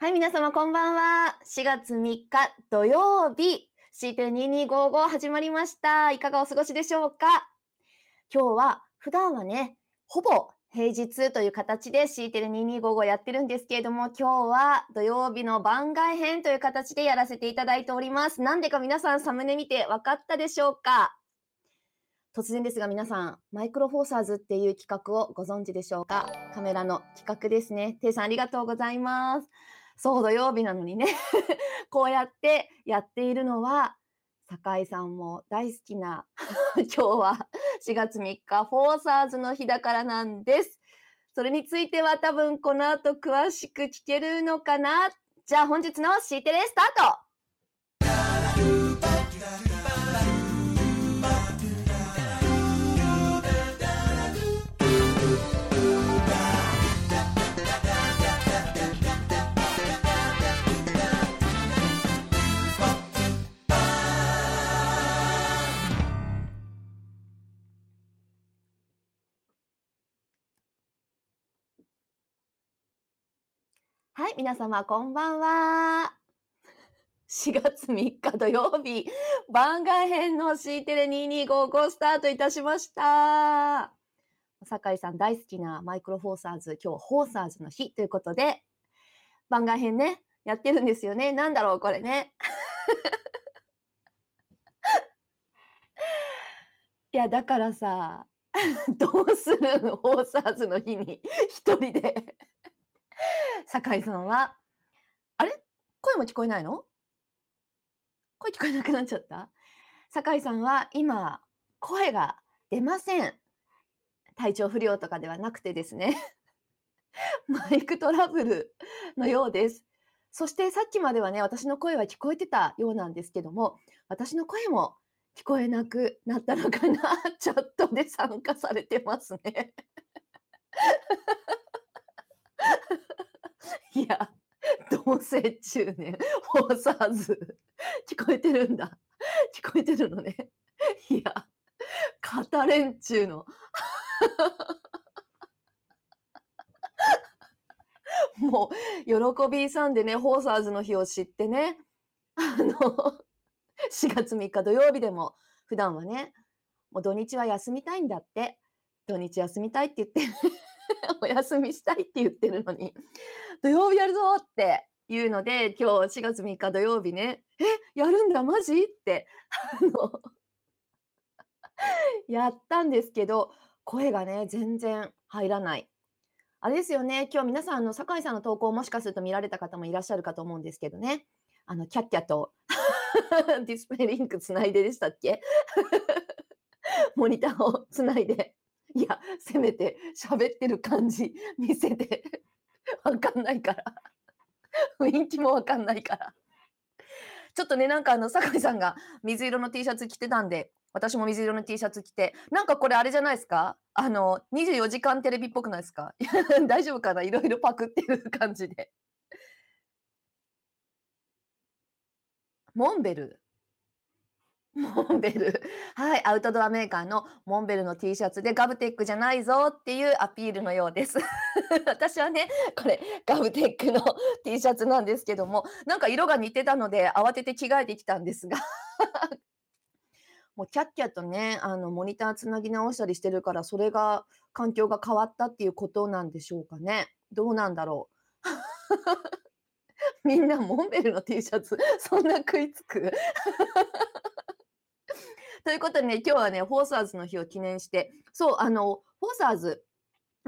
はい、皆様こんばんは。4月3日土曜日、CT2255 始まりました。いかがお過ごしでしょうか？今日は、普段はね、ほぼ平日という形で CT2255 やってるんですけれども、今日は土曜日の番外編という形でやらせていただいております。なんでか皆さんサムネ見て分かったでしょうか？突然ですが皆さん、マイクロフォーサーズっていう企画をご存知でしょうか？カメラの企画ですね。ていさんありがとうございます。そう、土曜日なのにね、こうやってやっているのは、酒井さんも大好きな、今日は4月3日、フォーサーズの日だからなんです。それについては多分この後詳しく聞けるのかな。じゃあ本日の C テレスタート。い、皆様こんばんは。4月3日土曜日、番外編の C テレ2255スタートいたしました。酒井さん大好きなマイクロフォーサーズ、今日フォーサーズの日ということで、番外編ね、やってるんですよね。なんだろう、これね。いや、だからさ、どうするの？フォーサーズの日に一人で。酒井さんは、あれ？声も聞こえないの？声聞こえなくなっちゃった？酒井さんは今、声が出ません。体調不良とかではなくてですね。マイクトラブルのようです。そしてさっきまではね、私の声は聞こえてたようなんですけども、私の声も聞こえなくなったのかな？チャットで参加されてますね。いや、同棲中年、フォーサーズ、聞こえてるんだ。聞こえてるのね。いや、語れんちゅうの。もう、喜びさんでね、フォーサーズの日を知ってね、あの、4月3日土曜日でも、普段はね、もう土日は休みたいんだって。土日休みたいって言って、お休みしたいって言ってるのに、土曜日やるぞっていうので、今日4月3日土曜日ね、え、やるんだ、マジ？って、あの、やったんですけど、声がね、全然入らない。あれですよね、今日皆さん、あの、酒井さんの投稿もしかすると見られた方もいらっしゃるかと思うんですけどね、あの、キャッキャと ディスプレイリンクつないででしたっけ？モニターをつないで。いや、せめて喋ってる感じ見せて。わかんないから。雰囲気もわかんないから。ちょっとね、なんかあの、酒井さんが水色の T シャツ着てたんで、私も水色の T シャツ着て、なんかこれあれじゃないですか？あの、24時間テレビっぽくないですか？大丈夫かな？いろいろパクってる感じで。モンベル。モンベル。はい。アウトドアメーカーのモンベルの T シャツでガブテックじゃないぞっていうアピールのようです。私はね、これガブテックの T シャツなんですけども、なんか色が似てたので慌てて着替えてきたんですが。もうキャッキャとね、あの、モニターつなぎ直したりしてるから、それが、環境が変わったっていうことなんでしょうかね。どうなんだろう。みんなモンベルの T シャツ、そんな食いつく？ということでね、今日はね、フォーサーズの日を記念して、そう、あの、フォーサーズ、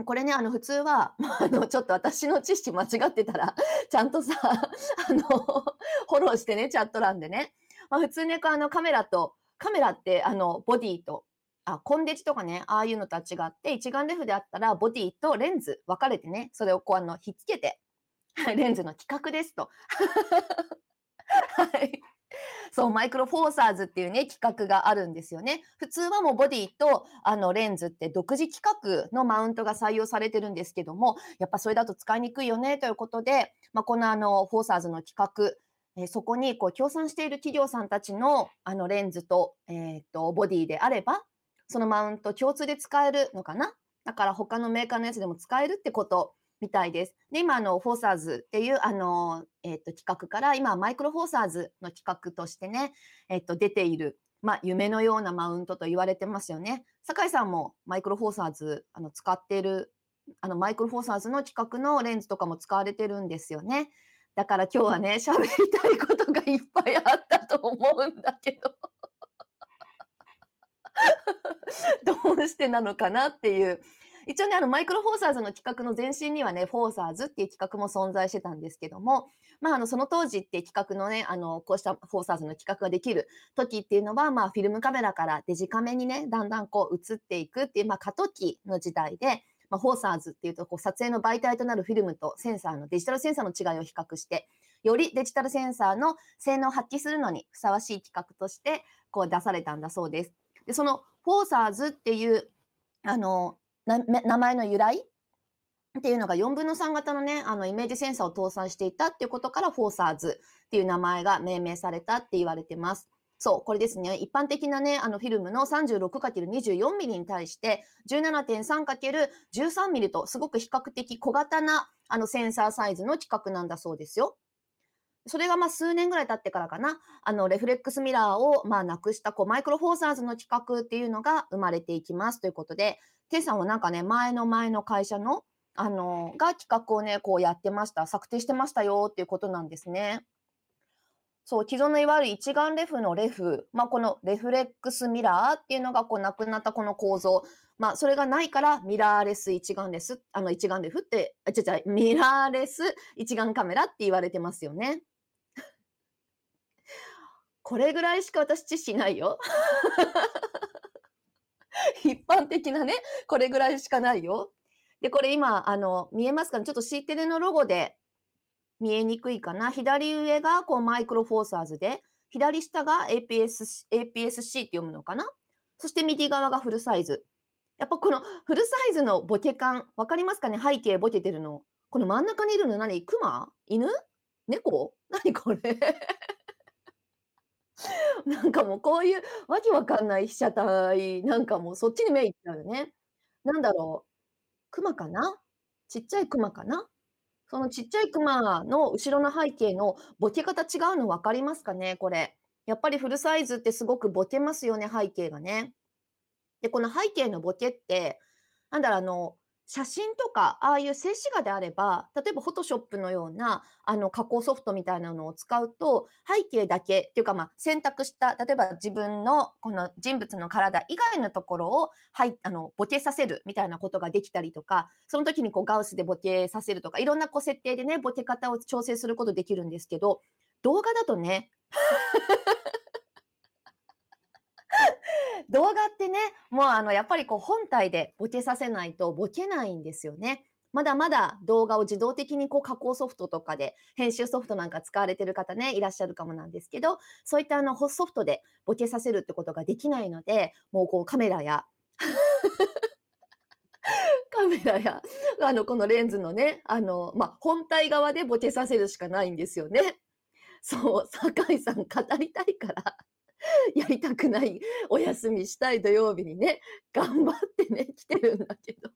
これね、あの、普通は、あの、ちょっと私の知識間違ってたら、ちゃんとさ、あの、フォローしてね、チャット欄でね。まあ、普通ね、あの、カメラと、カメラって、あの、ボディと、あ、コンデジとかね、ああいうのとは違って、一眼レフであったら、ボディとレンズ分かれてね、それをこう、あの、ひっつけて、レンズの規格ですと。はい。そう、マイクロフォーサーズっていうね、規格があるんですよね。普通はもうボディとあのレンズって独自規格のマウントが採用されてるんですけども、やっぱそれだと使いにくいよねということで、まあ、このあの、フォーサーズの規格、えーそこにこう協賛している企業さんたちのあのレンズと、えっ、と、ボディであれば、そのマウント共通で使えるのかな？だから他のメーカーのやつでも使えるってことみたいです。で、今、あの、フォーサーズっていう、あの、えっ、と、企画から、今、マイクロフォーサーズの企画としてね、えっ、と、出ている、まあ、夢のようなマウントと言われてますよね。酒井さんもマイクロフォーサーズ、あの、使ってる、あの、マイクロフォーサーズの企画のレンズとかも使われてるんですよね。だから今日はね、喋りたいことがいっぱいあったと思うんだけど。どうしてなのかなっていう一応ね、あの、マイクロフォーサーズの企画の前身にはね、フォーサーズっていう企画も存在してたんですけども、まあ、あの、その当時って企画のね、あの、こうしたフォーサーズの企画ができる時っていうのは、まあ、フィルムカメラからデジカメにね、だんだんこう映っていくっていう、まあ、過渡期の時代で、まあ、フォーサーズっていうと、こう、撮影の媒体となるフィルムとセンサーのデジタルセンサーの違いを比較して、よりデジタルセンサーの性能を発揮するのにふさわしい企画として、こう出されたんだそうです。で、そのフォーサーズっていう、あの、名前の由来？っていうのが4分の3型のね、あのイメージセンサーを搭載していたっていうことから、フォーサーズっていう名前が命名されたって言われてます。そう、これですね。一般的なね、あのフィルムの 36×24 ミリに対して 17.3×13 ミリとすごく比較的小型なあのセンサーサイズの規格なんだそうですよ。それがまあ数年ぐらい経ってからかな、あのレフレックスミラーをまあなくしたこうマイクロフォーサーズの規格っていうのが生まれていきますということで、テイさんはなんかね、前の前の会社の、あの、が企画をね、こうやってました、策定してましたよっていうことなんですね。そう、既存のいわゆる一眼レフのレフ、まあ、このレフレックスミラーっていうのがこうなくなったこの構造、まあ、それがないからミラーレス一眼レス、あの一眼レフって、あ、違う違う、ミラーレス一眼カメラって言われてますよね。これぐらいしか私知識ないよ。一般的なね、これぐらいしかないよ。で、これ今、あの、見えますかね？ちょっと C テレのロゴで見えにくいかな？左上がこうマイクロフォーサーズで、左下が APS、APS-C って読むのかな？そして右側がフルサイズ。やっぱこのフルサイズのボケ感、わかりますかね？背景ボケてるの。この真ん中にいるの何？クマ犬？猫？何これ？なんかもうこういうわけわかんない被写体、なんかもうそっちに目いっちゃうよね。なんだろう、熊かな？ちっちゃい熊かな？そのちっちゃい熊の後ろの背景のボケ方違うの分かりますかね？これ。やっぱりフルサイズってすごくボケますよね、背景がね。で、この背景のボケって、なんだろう、あの、写真とか、ああいう静止画であれば、例えばフォトショップのような、あの、加工ソフトみたいなのを使うと、背景だけっていうか、まあ、選択した、例えば自分のこの人物の体以外のところを、はい、あの、ボケさせるみたいなことができたりとか、その時にこうガウスでボケさせるとか、いろんなこう設定でね、ボケ方を調整することできるんですけど、動画だとね、動画ってね、もうあの、やっぱりこう本体でボケさせないとボケないんですよね。まだまだ動画を自動的にこう加工ソフトとかで、編集ソフトなんか使われてる方ね、いらっしゃるかもなんですけど、そういったあのソフトでボケさせるってことができないので、もうこうカメラや カメラや、あの、このレンズのね、あの、ま、本体側でボケさせるしかないんですよね。そう、酒井さん語りたいから やりたくない、お休みしたい土曜日にね、頑張ってね、来てるんだけど。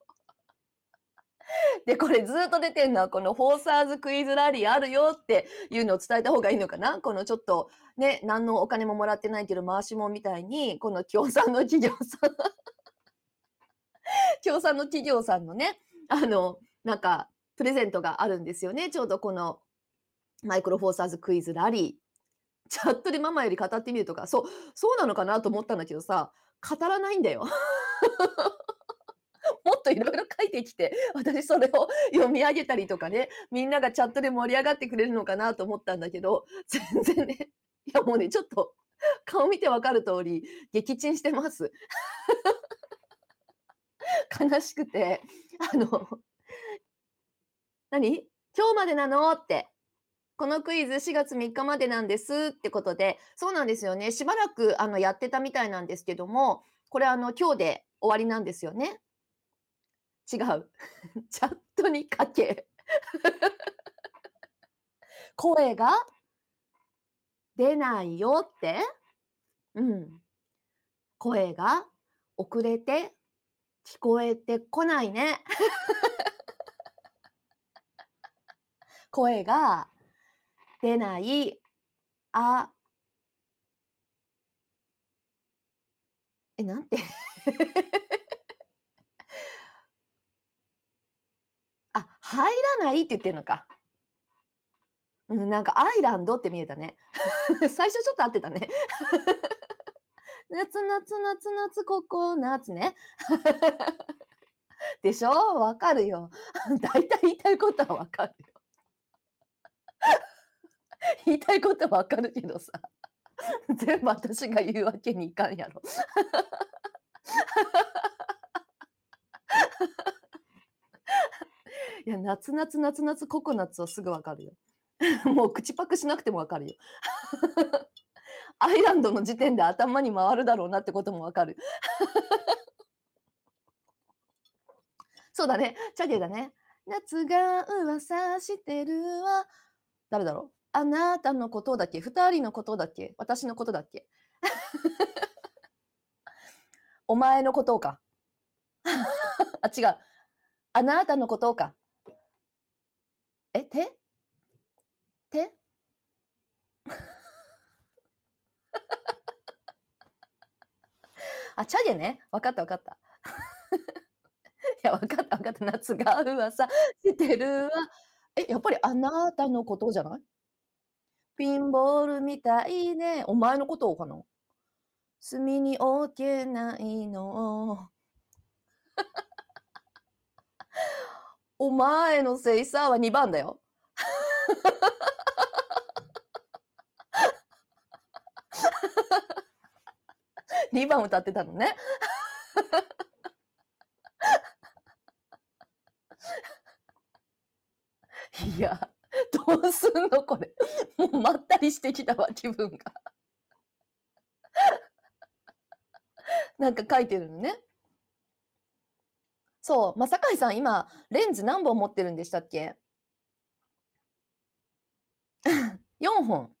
で、これずっと出てるのは、このフォーサーズクイズラリーあるよっていうのを伝えた方がいいのかな？このちょっとね、何のお金ももらってないけど回しもみたいに、この協賛の企業さん協賛の企業さんのね、あの、なんか、プレゼントがあるんですよね。ちょうどこのマイクロフォーサーズクイズラリー。チャットでママより語ってみるとか、そう、そうなのかなと思ったんだけどさ、語らないんだよ。もっといろいろ書いてきて、私それを読み上げたりとかね、みんながチャットで盛り上がってくれるのかなと思ったんだけど、全然ね、いやもうね、ちょっと顔見てわかる通り、撃沈してます。悲しくて、あの、何？今日までなの？ってこのクイズ4月3日までなんですってことで、そうなんですよね。しばらくあのやってたみたいなんですけども、これあの今日で終わりなんですよね。違う。チャットに書け。声が出ないよって。うん。声が遅れて聞こえてこないね。声が出ない、あ、え、なんて？あ、入らないって言ってんのか。うん、なんかアイランドって見えたね。最初ちょっと合ってたね。夏夏夏夏ココナッツね。でしょ？わかるよ。大体言いたいことはわかる。言いたいことはわかるけどさ。全部私が言うわけにいかんやろ。いや、夏夏夏夏ココナッツはすぐわかるよ。もう口パクしなくてもわかるよ。アイランドの時点で頭に回るだろうなってこともわかる。そうだね。チャゲだね。夏が噂してるわ。誰だろう？あなたのことだけ二人のことだけ私のことだけ お前のことか。あ、違う。あなたのことか。え、手？手？あ、チャゲね。わかったわかった。いや、わかったわかった。夏が噂してるわ。え、やっぱりあなたのことじゃない？ピンボールみたいね。お前のことかな？隅に置けないの。お前のせいさは2番だよ。2番歌ってたのね。いや、うすんのこれ。もうまったりしてきたわ、気分が。なんか書いてるのね。そう、まさかいさん、今、レンズ何本持ってるんでしたっけ ?4 本。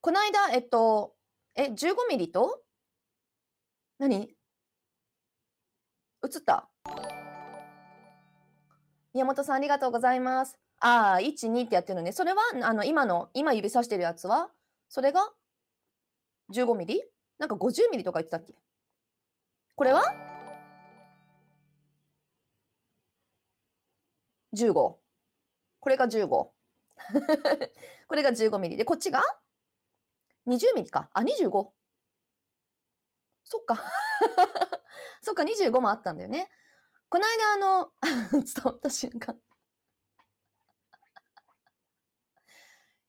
この間、えっと、え、15ミリと？何？映った？宮本さん、ありがとうございます。ああ、1、2ってやってるのね。それは、あの、今の、今指さしてるやつは、それが15ミリ？なんか50ミリとか言ってたっけ？これは ?15。これが15。これが15ミリ。で、こっちが20ミリか。あ、25。そっか。そっか、25もあったんだよね。この間、あの、伝わった瞬間。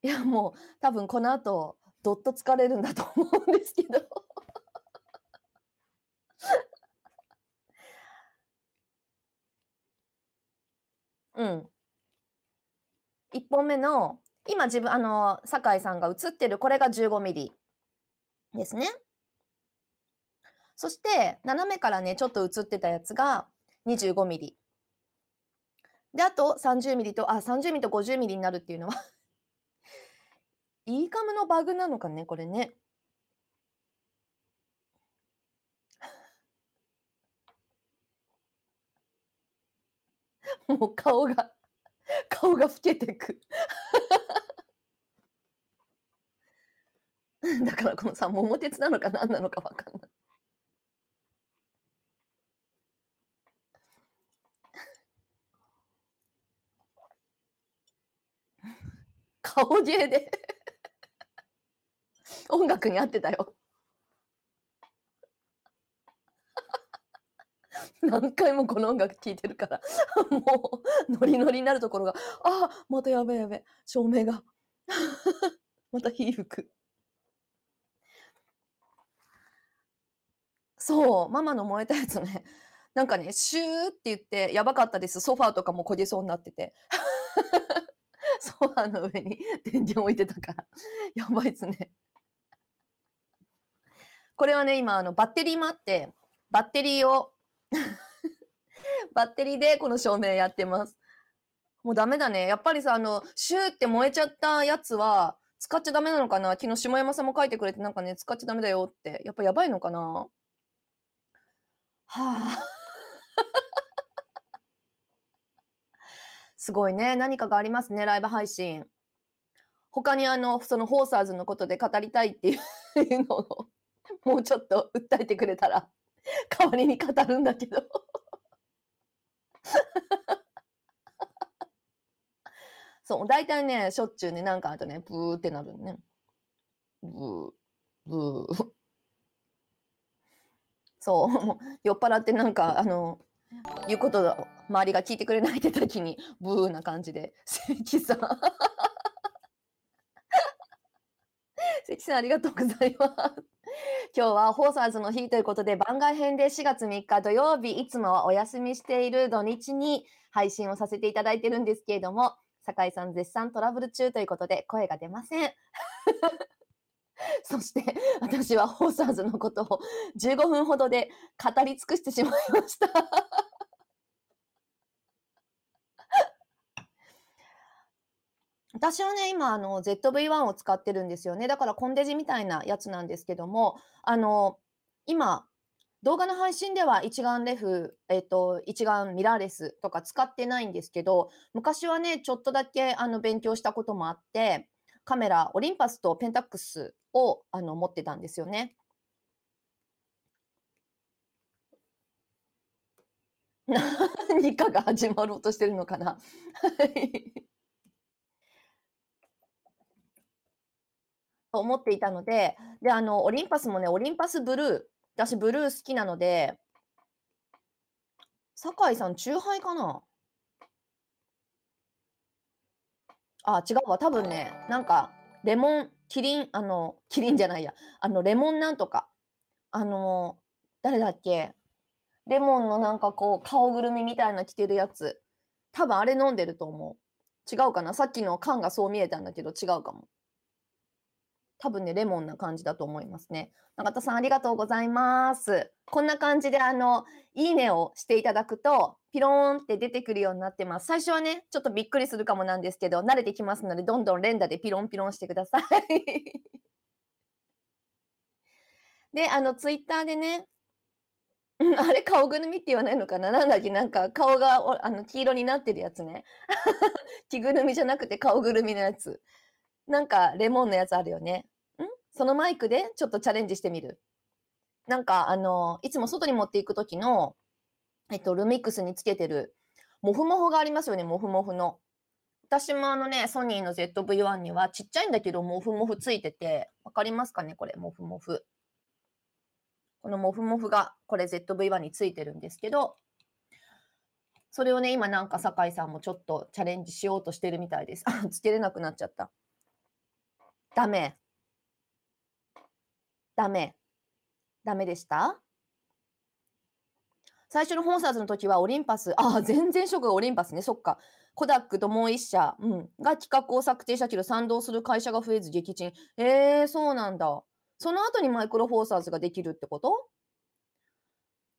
いや、もう、多分この後、どっと疲れるんだと思うんですけど。うん。1本目の、今自分、あの、酒井さんが映ってる、これが15ミリですね。そして、斜めからね、ちょっと映ってたやつが25ミリ。で、あと30ミリと、あ、30ミリと50ミリになるっていうのはイカムのバグなのかね、これね。もう顔が、顔が老けてく。だからこのさ、桃鉄なのか何なのかわかんない。顔芸で音楽に合ってたよ。何回もこの音楽聴いてるから、もうノリノリになるところが、ああ、またやべやべ、照明が。また火吹く。そう、ママの燃えたやつね。なんかね、シューって言って、やばかったです。ソファーとかも焦げそうになってて。ソファーの上に電源置いてたから。やばいっすね。これはね、今、あの、バッテリーもあって、バッテリーを バッテリーでこの照明やってます。もうダメだね。やっぱりさ、あの、シューって燃えちゃったやつは、使っちゃダメなのかな？昨日下山さんも書いてくれて、なんかね、使っちゃダメだよって。やっぱやばいのかな？はあ。すごいね。何かがありますね、ライブ配信。他にあの、そのホーサーズのことで語りたいっていうのを、もうちょっと訴えてくれたら、代わりに語るんだけど。そう、大体ね、しょっちゅうね、なんかあとね、ブーってなるのね。ブー、ブー。そう、もう酔っ払ってなんか、あの、言うことを周りが聞いてくれないって時に、ブーな感じで、関さん。関さんありがとうございます。今日はホーサーズの日ということで番外編で4月3日土曜日いつもはお休みしている土日に配信をさせていただいてるんですけれども酒井さん絶賛トラブル中ということで声が出ません そして私はホーサーズのことを15分ほどで語り尽くしてしまいました私はね、今、あの、ZV-1 を使ってるんですよね。だからコンデジみたいなやつなんですけども、あの、今、動画の配信では一眼レフ、えっと、一眼ミラーレスとか使ってないんですけど、昔はね、ちょっとだけあの勉強したこともあって、カメラ、オリンパスとペンタックスをあの持ってたんですよね。何かが始まろうとしてるのかな。はいと思っていたので、で、あの、オリンパスもね、オリンパスブルー、私ブルー好きなので、酒井さん、チューハイかな？あ、違うわ。多分ね、なんか、レモン、キリン、あの、キリンじゃないや。あの、レモンなんとか。あの、誰だっけ？レモンのなんかこう、顔ぐるみみたいな着てるやつ。多分あれ飲んでると思う。違うかな？さっきの缶がそう見えたんだけど違うかも。多分ね、レモンな感じだと思いますね。永田さん、ありがとうございます。こんな感じで、あの、いいねをしていただくと、ピローンって出てくるようになってます。最初はね、ちょっとびっくりするかもなんですけど、慣れてきますので、どんどん連打でピロンピロンしてください。で、あの、ツイッターでね、うんあれ、顔ぐるみって言わないのかな？なんだっけ？なんか、顔がおあの黄色になってるやつね。着ぐるみじゃなくて顔ぐるみのやつ。なんか、レモンのやつあるよね。そのマイクでちょっとチャレンジしてみる。なんか、あの、いつも外に持っていくときの、えっと、ルミックスにつけてる、モフモフがありますよね、モフモフの。私もあのね、ソニーの ZV-1 にはちっちゃいんだけど、モフモフついてて、わかりますかねこれ、モフモフ。このモフモフが、これ ZV-1 についてるんですけど、それをね、今なんか酒井さんもちょっとチャレンジしようとしてるみたいです。あ、つけれなくなっちゃった。ダメ。ダメ。ダメでした？最初のホーサーズの時はオリンパス、ああ、全然職がオリンパスね、そっか。コダックともう一社、うん、が企画を策定したけど賛同する会社が増えず撃沈。えー、そうなんだ。その後にマイクロフォーサーズができるってこと？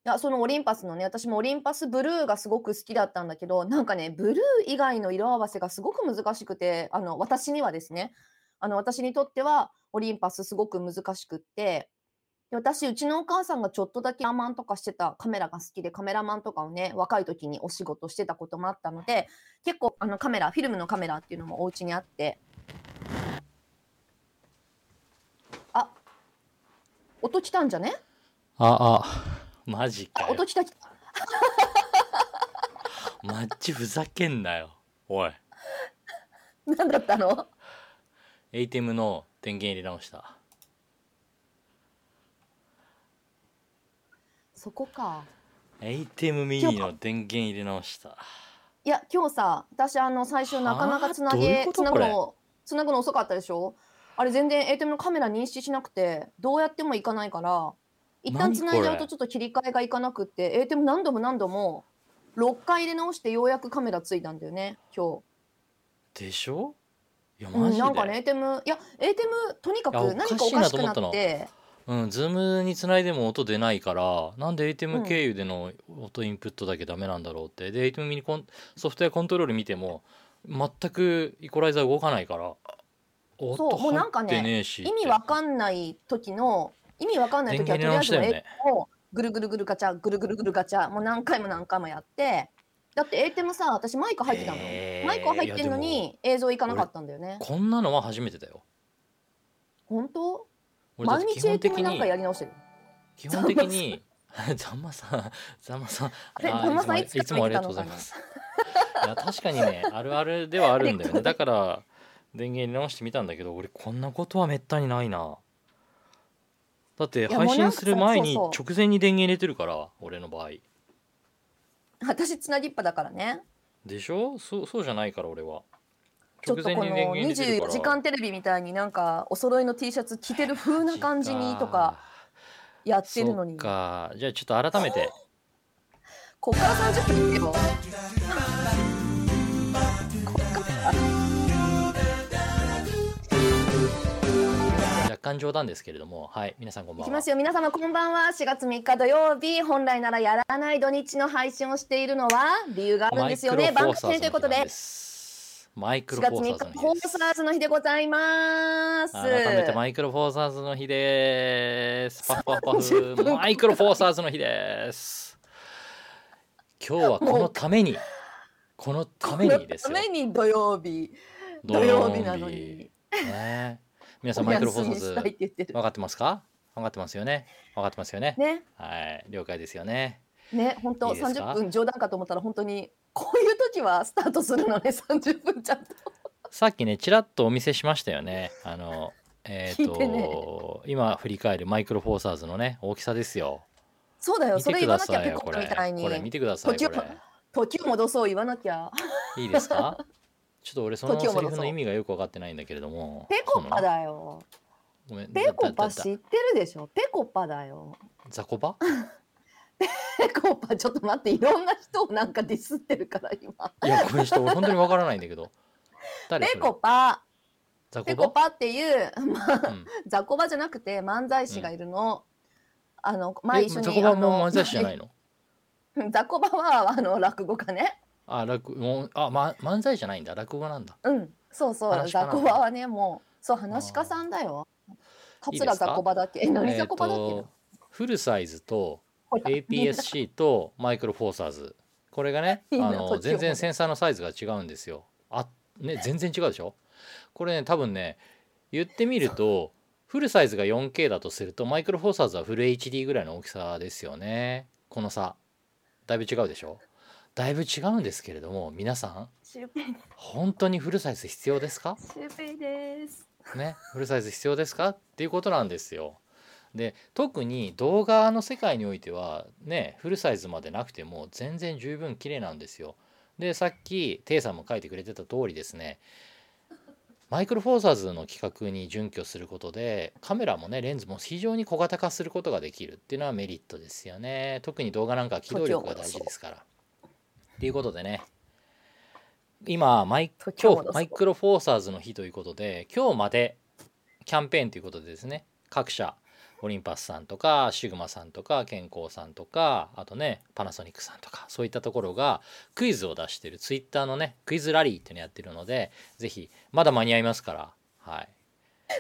いや、そのオリンパスのね、私もオリンパスブルーがすごく好きだったんだけど、なんかね、ブルー以外の色合わせがすごく難しくて、あの、私にはですね、あの、私にとってはオリンパスすごく難しくって、で私、うちのお母さんがちょっとだけアマンとかしてたカメラが好きで、カメラマンとかをね、若い時にお仕事してたこともあったので、結構あのカメラ、フィルムのカメラっていうのもお家にあって、あ、音来たんじゃね？あ、あ、マジか。音来た来た。マッチふざけんなよ。おい。何だったの？ATEM の電源入れ直した。そこか。ATEM ミニの電源入れ直した。いや、今日さ、私、あの、最初なかなかつなげ、つなぐの、つなぐの遅かったでしょ？あれ全然 ATEM のカメラ認識しなくて、どうやってもいかないから、一旦何つないじゃうとちょっと切り替えがいかなくって、ATEM 何度も何度も、6回入れ直してようやくカメラついたんだよね、今でしょ？い。うん、マジで。なんかね、ATEM、いや、ATEM、とにかくいやお何かかしいおかしくなっって、うん、 Zoom につないでも音出ないから、なんでう ATEM ん経由での音インプットだけダメなんだろうって。で、ATEM ミニコンソフトウェアコントロール見ても、全くイコライザー動かないから、そう音入もうなんかてねえし。意味わかんない時の、意味わかんない時はとりあえず電源入れ直したよね ATEM をぐるぐるぐるガチャ、ぐるぐるぐるガチャ、もう何回も何回もやって、だって A テムさ私マイク入ってたの、えー。マイクは入ってんのに映像いかなかったんだよね。こんなのは初めてだよ。本当？俺だっ毎て基本的日 A テムなんかにやり直してる。基本的にざん。まさんざんまさんざんまさんいつもいつもありがとうございます。いや確かにねあるあるではあるんだよね。だから電源入れ直してみたんだけど俺こんなことはめったにないな。だってや配信する前に直前に電源入れてるから俺の場合私つなぎっぱだからね。でしょ？そうそうじゃないから俺は。直ちょっとこの前に電源入れてるか24ら時間テレビみたいになんかお揃いの T シャツ着てる風な感じにとかやってるのに。そっか。じゃあちょっと改めて。こっから30分いくよ若干冗談ですけれどもはい皆さんこんばんは。いきますよ。皆様こんばんは。4月3日土曜日本来ならやらない土日の配信をしているのは理由があるんですよね。マイ番組ということでマイク4ロフ月3ォーサーズの日フォーサーズの日でございます。改めてマイクロフォーサーズの日です。パフパフパ30フ分。マイクロフォーサーズの日です。今日はこのためにこのためにですよ。ために土曜日。土土曜日なのに。ね皆さんマイクロフォーサーズ分かってますか？分かってますよね。分かってますよね。ね。はい了解ですよね。ね本当いいですか？30分冗談かと思ったら本当にこういう時はスタートするのね。30分ちゃんと。さっきねちらっとお見せしましたよね。あのえっ、聞いてね。と今振り返るマイクロフォーサーズのね大きさですよ。そうだよ。見それ言わなきゃペコみたいに。これ。見てください時を戻そう言わなきゃ。いいですか？ちょっと俺そのセリフの意味がよく分かってないんだけれども。ペコパだよ。ごめん。ペコパ知ってるでしょ？ペコパだよ。だザコパ？ペコパちょっと待っていろんな人をなんかディスってるから今。いやこれちょっと俺本当に分からないんだけど。ペコパ。ザペコパ？コパっていうまあうん。雑魚場じゃなくて漫才師がいるの、あの前え一緒にザコパも漫才師じゃないの？雑魚場はあの落語家ねあ落もうあ、ま、漫才じゃないんだ。落語なんだ。うん。そうそう。話し家な。んだ雑魚場はねもうそう話し家さんだよ。桂雑魚場だっけえ何えー雑魚場だっけとフルサイズと APS-C とマイクロフォーサーズ。これがねあの全然センサーのサイズが違うんですよ。あね全然違うでしょ？これね多分ね言ってみるとフルサイズが 4K だとするとマイクロフォーサーズはフル HD ぐらいの大きさですよね。この差。だいぶ違うでしょ？だいぶ違うんですけれども皆さんシュウペイ本当にフルサイズ必要ですか？シュウペイですね、フルサイズ必要ですか？っていうことなんですよ。で特に動画の世界においてはねフルサイズまでなくても全然十分綺麗なんですよ。でさっきテイさんも書いてくれてた通りですねマイクロフォーサーズの規格に準拠することでカメラもねレンズも非常に小型化することができるっていうのはメリットですよね特に動画なんかは機動力が大事ですから。っていうことでね。今マイ今日マイクロフォーサーズの日ということで今日までキャンペーンということでですね。各社オリンパスさんとかシグマさんとか健康さんとかあとねパナソニックさんとかそういったところがクイズを出してるツイッターのねクイズラリーっていうのやってるのでぜひまだ間に合いますからはい。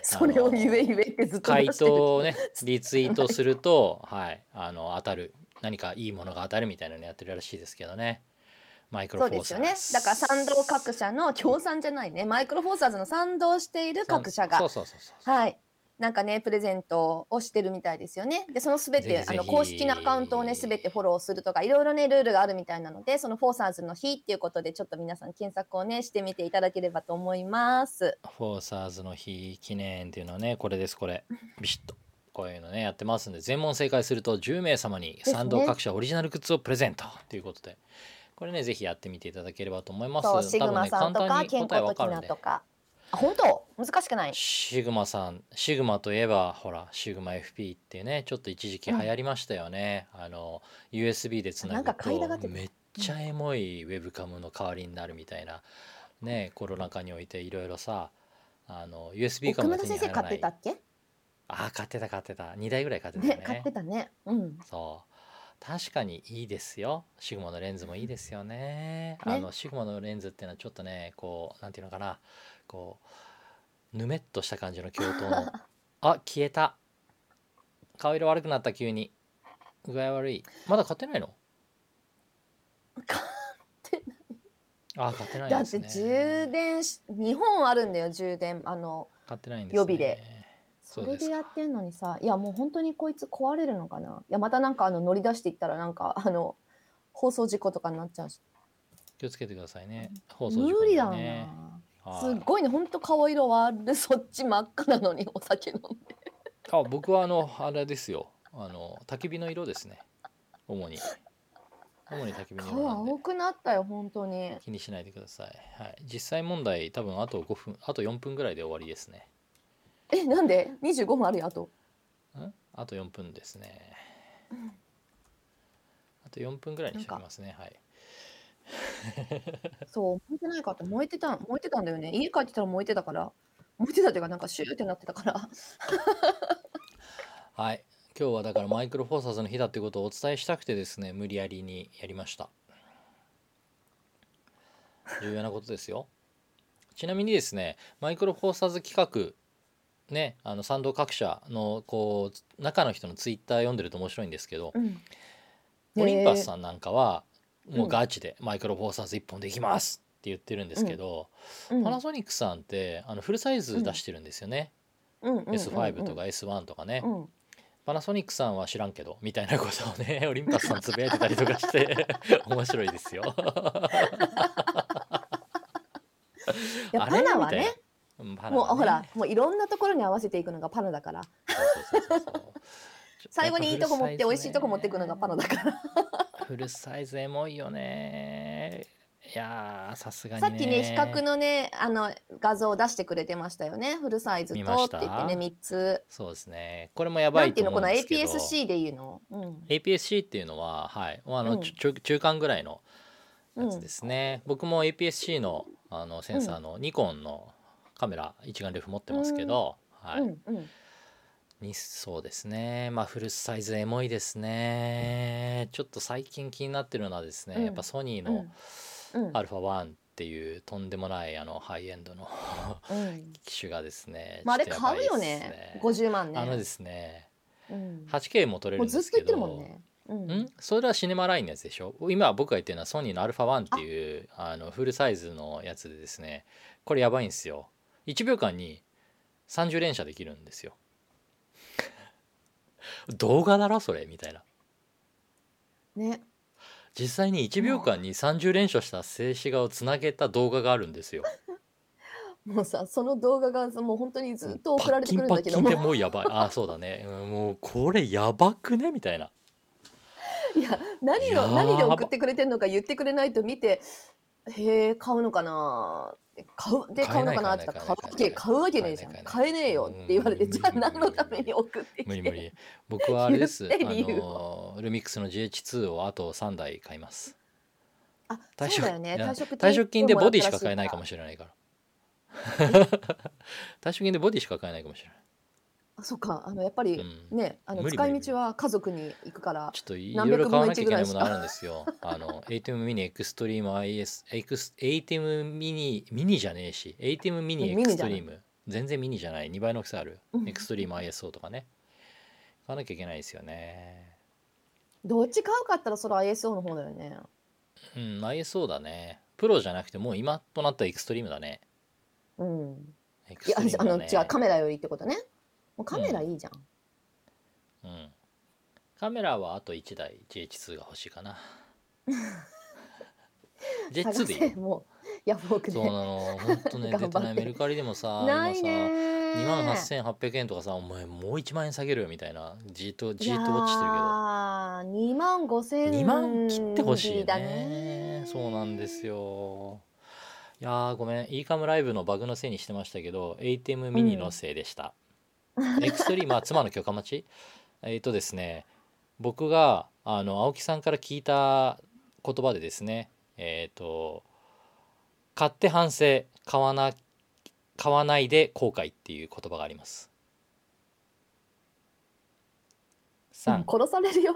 それを言え言えってずっと出回答をねリツイートするとはいあの当たる何かいいものが当たるみたいなのやってるらしいですけどねマイクロフォーそうですよサーズ。ねだから賛同各社の協賛じゃないね。マイクロフォーサーズの賛同している各社が。そうそうそうそうはい。なんかねプレゼントをしてるみたいですよね。でそのすべてあの公式なアカウントをねすべてフォローするとかいろいろねルールがあるみたいなのでそのフォーサーズの日っていうことでちょっと皆さん検索をねしてみていただければと思います。フォーサーズの日記念っていうのはねこれですこれ。ビシッと。こういうのねやってますんで全問正解すると10名様に賛同各社オリジナルグッズをプレゼントということでこれねぜひやってみていただければと思います。そうシグマさんとか健康ときかるんで。なとかあ本当？難しくない？シグマさんシグマといえばほらシグマ FP っていうねちょっと一時期流行りましたよね、あの USB でつなぐとめっちゃエモいウェブカムの代わりになるみたいなねコロナ禍においていろいろさあの USB カムが手に入らない。先生買ってたっけ？ああ買ってた買ってた。2台ぐらい買ってたよね。ね買ってたね。うん。そう確かにいいですよ。シグマのレンズもいいですよね。あのシグマのレンズっていうのはちょっとねこうなんていうのかな。こうぬめっとした感じの鏡頭の。あ消えた。顔色悪くなった急に。具合悪い。まだ買ってないの？買ってあ買ってないだって充電し2本あるんだよ充電。あの買ってないんですね。予備でそれでやってんのにさいやもう本当にこいつ壊れるのかな？いやまたなんかあの乗り出していったらなんか あの放送事故とかになっちゃうし。気をつけてくださいね。放送事故無理だな、すっごいね本当顔色悪いそっち真っ赤なのに お酒飲んで。あ僕はあのあれですよ。あの焚き火の色ですね。主に。主に焚き火の色顔な青くなったよ本当に。気にしないでください、はい、実際問題多分あと5分あと4分ぐらいで終わりですねえなんで？25分あるよあと。ん？あと4分ですね。あと4分ぐらいにしておきますね。はい。そう燃えてないかって燃えてた燃えてたんだよね。家帰ってたら燃えてたから。燃えてたっていうかなんかシューってなってたから。はい。今日はだからマイクロフォーサーズの日だってことをお伝えしたくてですね無理やりにやりました。重要なことですよ。ちなみにですねマイクロフォーサーズ企画ねあの賛同各社のこう中の人のツイッター読んでると面白いんですけど、うん。オリンパスんさんなんかはもううん。ガチでマイクロフォーサーズ1本できますって言ってるんですけど、パナソニックさんってあのフルサイズ出してるんですよね、S5 とか S1 とかね、うん。パナソニックさんは知らんけどみたいなことをね オリンパスさんつぶやいてたりとかして 面白いですよ。いやあれ？パナはねうんパね。もうほらもういろんなところに合わせていくのがパナだから。最後にいいとこ持って美味しいとこ持っていくのがパナだから。フルサイズエモいよね。いやーさすがさっきね比較のねあの画像を出してくれてましたよね。フルサイズとって言ってね3つ。そうですね。これもやばなんていうの？この思うんですけど。APS-C でいうの、うん、APS-C っていうのははい。あの、うん。中間ぐらいのやつですね、僕も APS-C のあのセンサーのニコンのカメラ一眼レフ持ってますけど、はい、うんうん。にそうですね。まあフルサイズエモいですね。ちょっと最近気になってるのはですね、うん。やっぱソニーのうんうん。α1 っていうとんでもないあのハイエンドのうん。機種がですねまあ、あれ買うよね。50万ね。あのですねうん、8K も撮れるんですけどうんん。それはシネマラインのやつでしょ？今僕が言ってるのはソニーの α1 っていうあのフルサイズのやつでですねこれやばいんですよ1秒間に30連射できるんですよ。動画だろそれみたいな。ね。実際に1秒間に30連射した静止画をつなげた動画があるんですよ。もうさその動画がもう本当にずっと送られてくるんだけどもパッキンでもう。やばい。あそうだね。うんもうこれやばくねみたいな。いや何やば。の何で送ってくれてんのか言ってくれないと見てへえ買うのかな買うで買うのかなって言ったら買うわけ買うわけねえじゃん。買えね。えよって言われてうんじゃあ何のために送ってきて。無理無理。僕はあれです。あのルミックスの GH2 をあと3台買います。あ退職そうだよね。退職退職金でボディしか買えないかもししれないから。退職金でボディしか買えないかもしれないあそっか。あのやっぱりうん。ねあの無理使い道は家族に行くからちょっといろいろ買わなきゃいぐらいしかものあるんですよ。あの ATEM ミニエクストリーム IS エクス ATEM ミニミニじゃねえし ATEM ミニエクストリーム。全然ミニじゃない。2倍の大きさあるうん。エクストリーム ISO とかね。買わなきゃいけないですよね。どっち買うかったらそれは ISO の方だよね。うん ISO だね。プロじゃなくてもう今となったらエクストリームだね。うん。エクいやあのストリームだね。違うカメラよりってことねもうカメラいいじゃん、うん、カメラはあと1台 GH2 が欲しいかな。J2 でいいもうヤフオクでそうなの本当ね出てないメルカリでもさ今さ2万8800円とかさお前もう1万円下げるよみたいなじっとじっと落ちてるけど。2万5000円2万切ってほしいね。そうなんですよ。いやごめん。e カムライブのバグのせいにしてましたけど ATEM ミニのせいでした、うんエクスト X3、まあ、妻の許可待ち？えっ、とですね僕があの青木さんから聞いた言葉でですねえっ、ー、と買って反省買わな買わないで後悔っていう言葉があります。3、ん、殺されるよ。